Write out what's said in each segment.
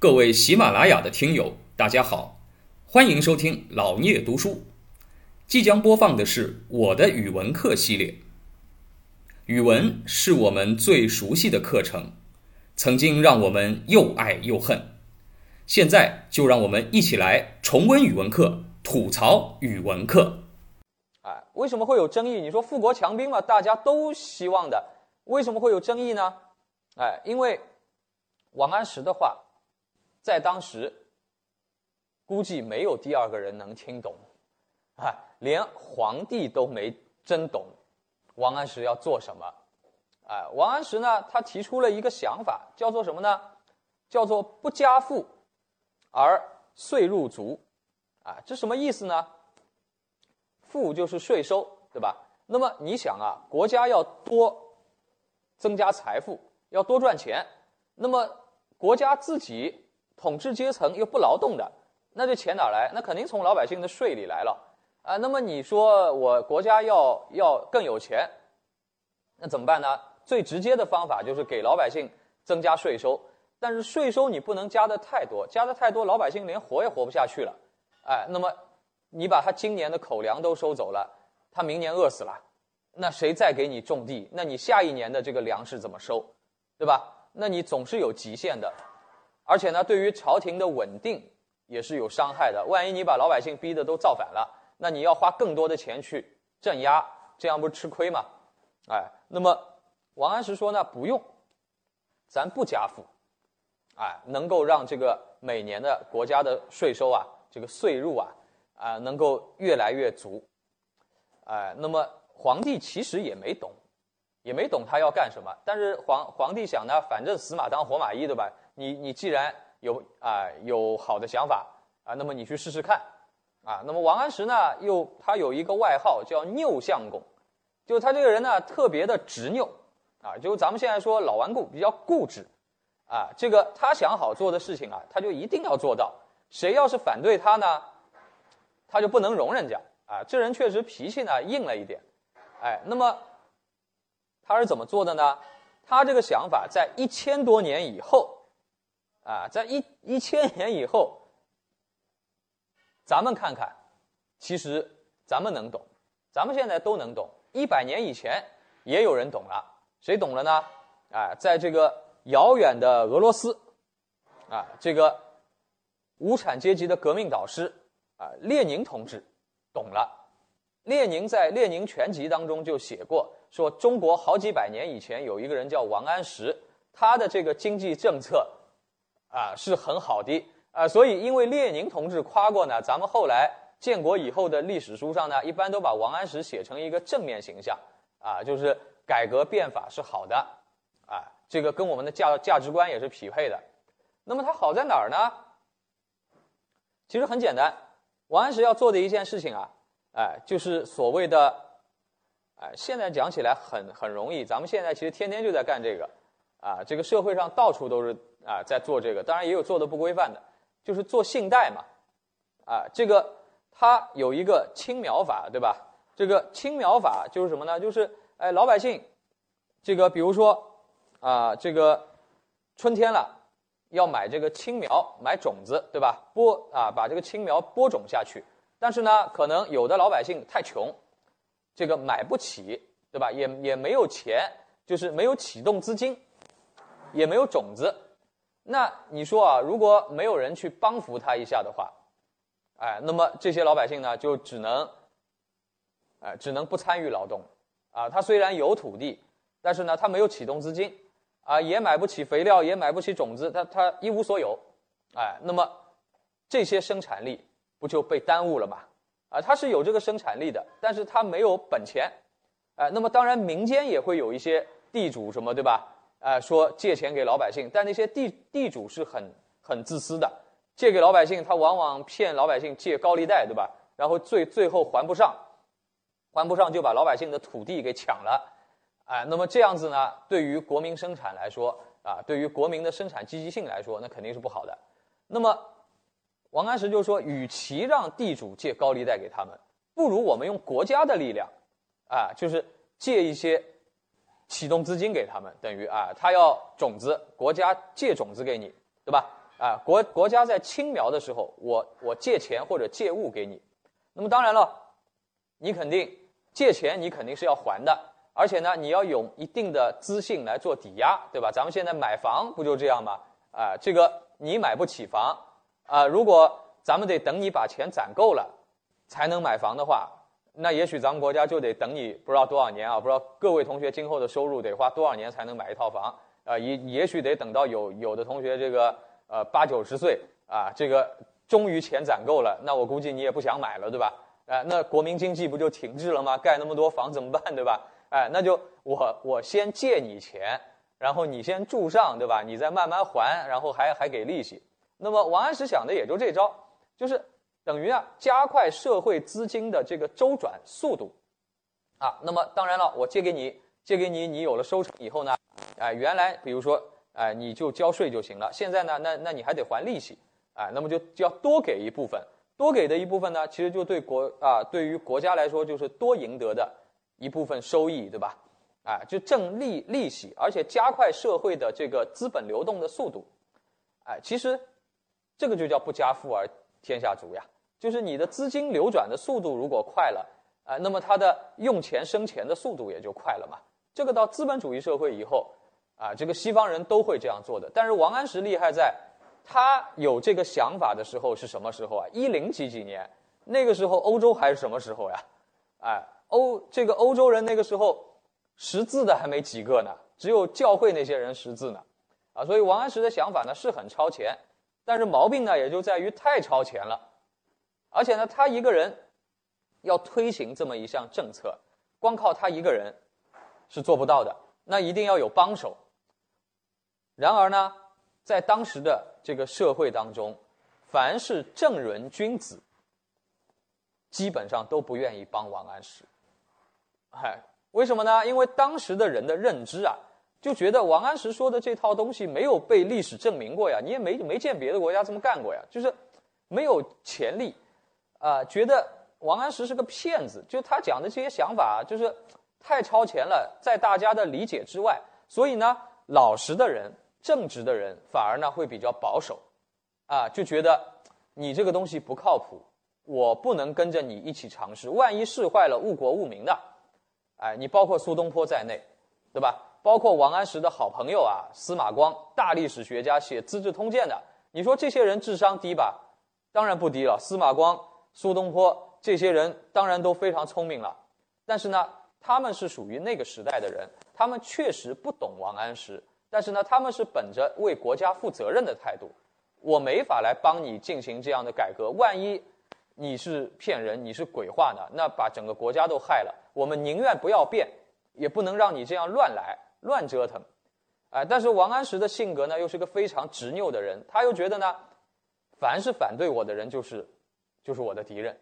各位喜马拉雅的听友，大家好，欢迎收听老聂读书。即将播放的是我的语文课系列。语文是我们最熟悉的课程，曾经让我们又爱又恨。现在就让我们一起来重温语文课，吐槽语文课。哎，为什么会有争议？你说富国强兵嘛，大家都希望的，为什么会有争议呢？哎，因为王安石的话，在当时估计没有第二个人能听懂，啊，连皇帝都没真懂王安石要做什么。哎，王安石呢，他提出了一个想法，叫做什么呢？叫做不加赋而税入足。啊，这什么意思呢？赋就是税收，对吧？那么你想啊，国家要多增加财富。要多赚钱，那么国家自己统治阶层又不劳动的，那这钱哪来？那肯定从老百姓的税里来了啊。那么你说我国家要要更有钱，那怎么办呢？最直接的方法就是给老百姓增加税收，但是税收你不能加的太多，加的太多，老百姓连活也活不下去了。哎，那么你把他今年的口粮都收走了，他明年饿死了，那谁再给你种地？那你下一年的这个粮食怎么收？对吧？那你总是有极限的，而且呢，对于朝廷的稳定也是有伤害的。万一你把老百姓逼得都造反了，那你要花更多的钱去镇压，这样不是吃亏吗？哎，那么王安石说呢，不用，咱不加赋，哎，能够让这个每年的国家的税收啊，这个税入啊，啊，能够越来越足，哎，那么皇帝其实也没懂。也没懂他要干什么，但是皇皇帝想呢，反正死马当活马医，对吧？你你既然有啊有好的想法啊，那么你去试试看，啊，那么王安石呢，又他有一个外号叫拗相公，就他这个人呢特别的执拗，啊，就咱们现在说老顽固，比较固执，啊，这个他想好做的事情啊，他就一定要做到，谁要是反对他呢，他就不能容人家，啊，这人确实脾气呢硬了一点，哎，那么。他是怎么做的呢？他这个想法在一千多年以后，啊，在一一千年以后，咱们看看，其实咱们能懂，咱们现在都能懂。一百年以前也有人懂了，谁懂了呢？啊，在这个遥远的俄罗斯，啊，这个无产阶级的革命导师啊，列宁同志懂了。列宁在《列宁全集》当中就写过。说中国好几百年以前有一个人叫王安石，他的这个经济政策啊是很好的啊，所以因为列宁同志夸过呢，咱们后来建国以后的历史书上呢，一般都把王安石写成一个正面形象啊，就是改革变法是好的啊，这个跟我们的价价值观也是匹配的。那么他好在哪儿呢？其实很简单，王安石要做的一件事情啊，哎，就是所谓的。哎，现在讲起来很很容易，咱们现在其实天天就在干这个，啊，这个社会上到处都是啊在做这个，当然也有做的不规范的，就是做信贷嘛，啊，这个它有一个青苗法，对吧？这个青苗法就是什么呢？就是哎，老百姓，这个比如说啊，这个春天了，要买这个青苗，买种子，对吧？播啊，把这个青苗播种下去，但是呢，可能有的老百姓太穷。这个买不起，对吧？也也没有钱，就是没有启动资金，也没有种子。那你说啊，如果没有人去帮扶他一下的话，哎，那么这些老百姓呢，就只能，哎，只能不参与劳动。啊，他虽然有土地，但是呢，他没有启动资金，啊，也买不起肥料，也买不起种子，他他一无所有。哎，那么这些生产力不就被耽误了吗？啊，他是有这个生产力的，但是他没有本钱，哎，那么当然民间也会有一些地主什么，对吧？哎，说借钱给老百姓，但那些地地主是很很自私的，借给老百姓，他往往骗老百姓借高利贷，对吧？然后最最后还不上，还不上就把老百姓的土地给抢了，哎，那么这样子呢，对于国民生产来说，啊，对于国民的生产积极性来说，那肯定是不好的。那么。王安石就说：“与其让地主借高利贷给他们，不如我们用国家的力量，啊，就是借一些启动资金给他们，等于啊，他要种子，国家借种子给你，对吧？啊，国国家在青苗的时候，我我借钱或者借物给你，那么当然了，你肯定借钱，你肯定是要还的，而且呢，你要有一定的资信来做抵押，对吧？咱们现在买房不就这样吗？啊，这个你买不起房，啊，如果咱们得等你把钱攒够了，才能买房的话，那也许咱们国家就得等你不知道多少年啊，不知道各位同学今后的收入得花多少年才能买一套房啊？也也许得等到有有的同学这个。呃，八九十岁啊，这个终于钱攒够了，那我估计你也不想买了，对吧？哎，那国民经济不就停滞了吗？盖那么多房怎么办，对吧？哎，那就我我先借你钱，然后你先住上，对吧？你再慢慢还，然后还还给利息。那么王安石想的也就这招，就是等于啊加快社会资金的这个周转速度，啊，那么当然了，我借给你，借给你，你有了收成以后呢，哎，原来比如说。哎，你就交税就行了。现在呢，那那你还得还利息，哎，那么就就要多给一部分，多给的一部分呢，其实就对国啊，对于国家来说就是多赢得的一部分收益，对吧？哎，就挣利利息，而且加快社会的这个资本流动的速度，哎，其实这个就叫不加富而天下足呀。就是你的资金流转的速度如果快了，啊，那么它的用钱生钱的速度也就快了嘛。这个到资本主义社会以后。啊，这个西方人都会这样做的。但是王安石厉害在，他有这个想法的时候是什么时候啊？一零几几年，那个时候欧洲还是什么时候呀？哎，欧这个欧洲人那个时候识字的还没几个呢，只有教会那些人识字呢。啊，所以王安石的想法呢是很超前，但是毛病呢也就在于太超前了，而且呢他一个人要推行这么一项政策，光靠他一个人是做不到的，那一定要有帮手。然而呢，在当时的这个社会当中，凡是正人君子，基本上都不愿意帮王安石。哎，为什么呢？因为当时的人的认知啊，就觉得王安石说的这套东西没有被历史证明过呀，你也没没见别的国家这么干过呀，就是没有潜力啊，觉得王安石是个骗子，就他讲的这些想法就是太超前了，在大家的理解之外，所以呢，老实的人。正直的人反而呢会比较保守，啊，就觉得你这个东西不靠谱，我不能跟着你一起尝试，万一试坏了，误国误民的，哎，你包括苏东坡在内，对吧？包括王安石的好朋友啊，司马光，大历史学家，写《资治通鉴》的，你说这些人智商低吧？当然不低了。司马光、苏东坡这些人当然都非常聪明了，但是呢，他们是属于那个时代的人，他们确实不懂王安石。但是呢，他们是本着为国家负责任的态度，我没法来帮你进行这样的改革。万一你是骗人，你是鬼话呢？那把整个国家都害了。我们宁愿不要变，也不能让你这样乱来、乱折腾。哎，但是王安石的性格呢，又是个非常执拗的人，他又觉得呢，凡是反对我的人，就是就是我的敌人。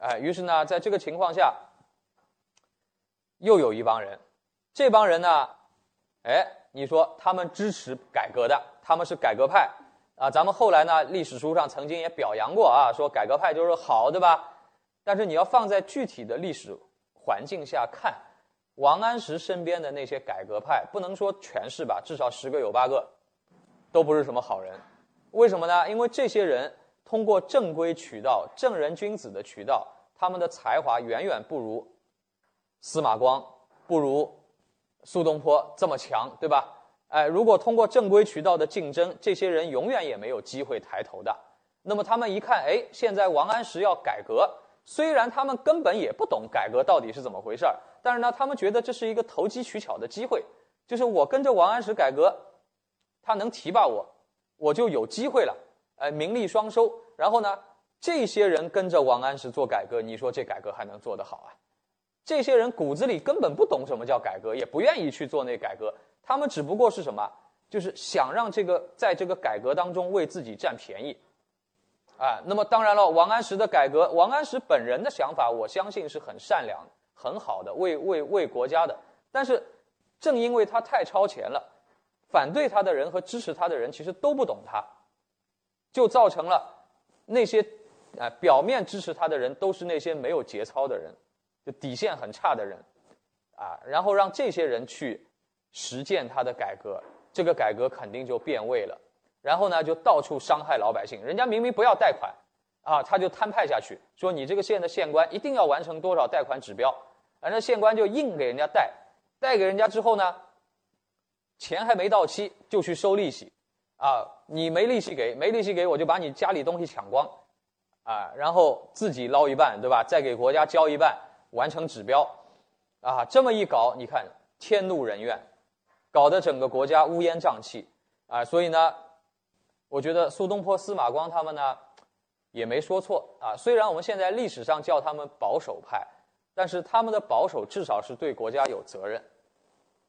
哎，于是呢，在这个情况下，又有一帮人，这帮人呢，哎。你说他们支持改革的，他们是改革派啊。咱们后来呢，历史书上曾经也表扬过啊，说改革派就是好，对吧？但是你要放在具体的历史环境下看，王安石身边的那些改革派，不能说全是吧，至少十个有八个都不是什么好人。为什么呢？因为这些人通过正规渠道、正人君子的渠道，他们的才华远远不如司马光，不如。苏东坡这么强，对吧？哎，如果通过正规渠道的竞争，这些人永远也没有机会抬头的。那么他们一看，哎，现在王安石要改革，虽然他们根本也不懂改革到底是怎么回事儿，但是呢，他们觉得这是一个投机取巧的机会，就是我跟着王安石改革，他能提拔我，我就有机会了，哎，名利双收。然后呢，这些人跟着王安石做改革，你说这改革还能做得好啊？这些人骨子里根本不懂什么叫改革，也不愿意去做那改革。他们只不过是什么，就是想让这个在这个改革当中为自己占便宜，啊。那么当然了，王安石的改革，王安石本人的想法，我相信是很善良、很好的，为为为国家的。但是正因为他太超前了，反对他的人和支持他的人其实都不懂他，就造成了那些啊表面支持他的人都是那些没有节操的人。就底线很差的人，啊，然后让这些人去实践他的改革，这个改革肯定就变味了，然后呢就到处伤害老百姓。人家明明不要贷款，啊，他就摊派下去，说你这个县的县官一定要完成多少贷款指标，反正县官就硬给人家贷，贷给人家之后呢，钱还没到期就去收利息，啊，你没利息给，没利息给我就把你家里东西抢光，啊，然后自己捞一半，对吧？再给国家交一半，完成指标，啊，这么一搞，你看天怒人怨。搞得整个国家乌烟瘴气，啊，所以呢，我觉得苏东坡、司马光他们呢，也没说错啊。虽然我们现在历史上叫他们保守派，但是他们的保守至少是对国家有责任，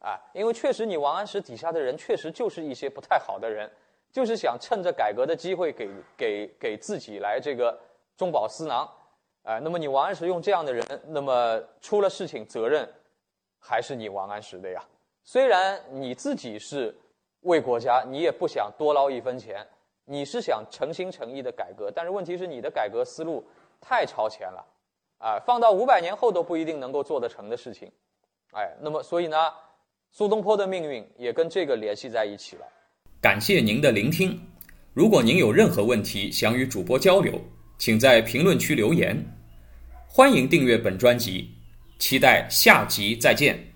啊，因为确实你王安石底下的人确实就是一些不太好的人，就是想趁着改革的机会给给给自己来这个中饱私囊，啊，那么你王安石用这样的人，那么出了事情责任还是你王安石的呀。虽然你自己是为国家，你也不想多捞一分钱，你是想诚心诚意的改革，但是问题是你的改革思路太超前了，啊，放到五百年后都不一定能够做得成的事情，哎，那么所以呢，苏东坡的命运也跟这个联系在一起了。感谢您的聆听，如果您有任何问题想与主播交流，请在评论区留言，欢迎订阅本专辑，期待下集再见。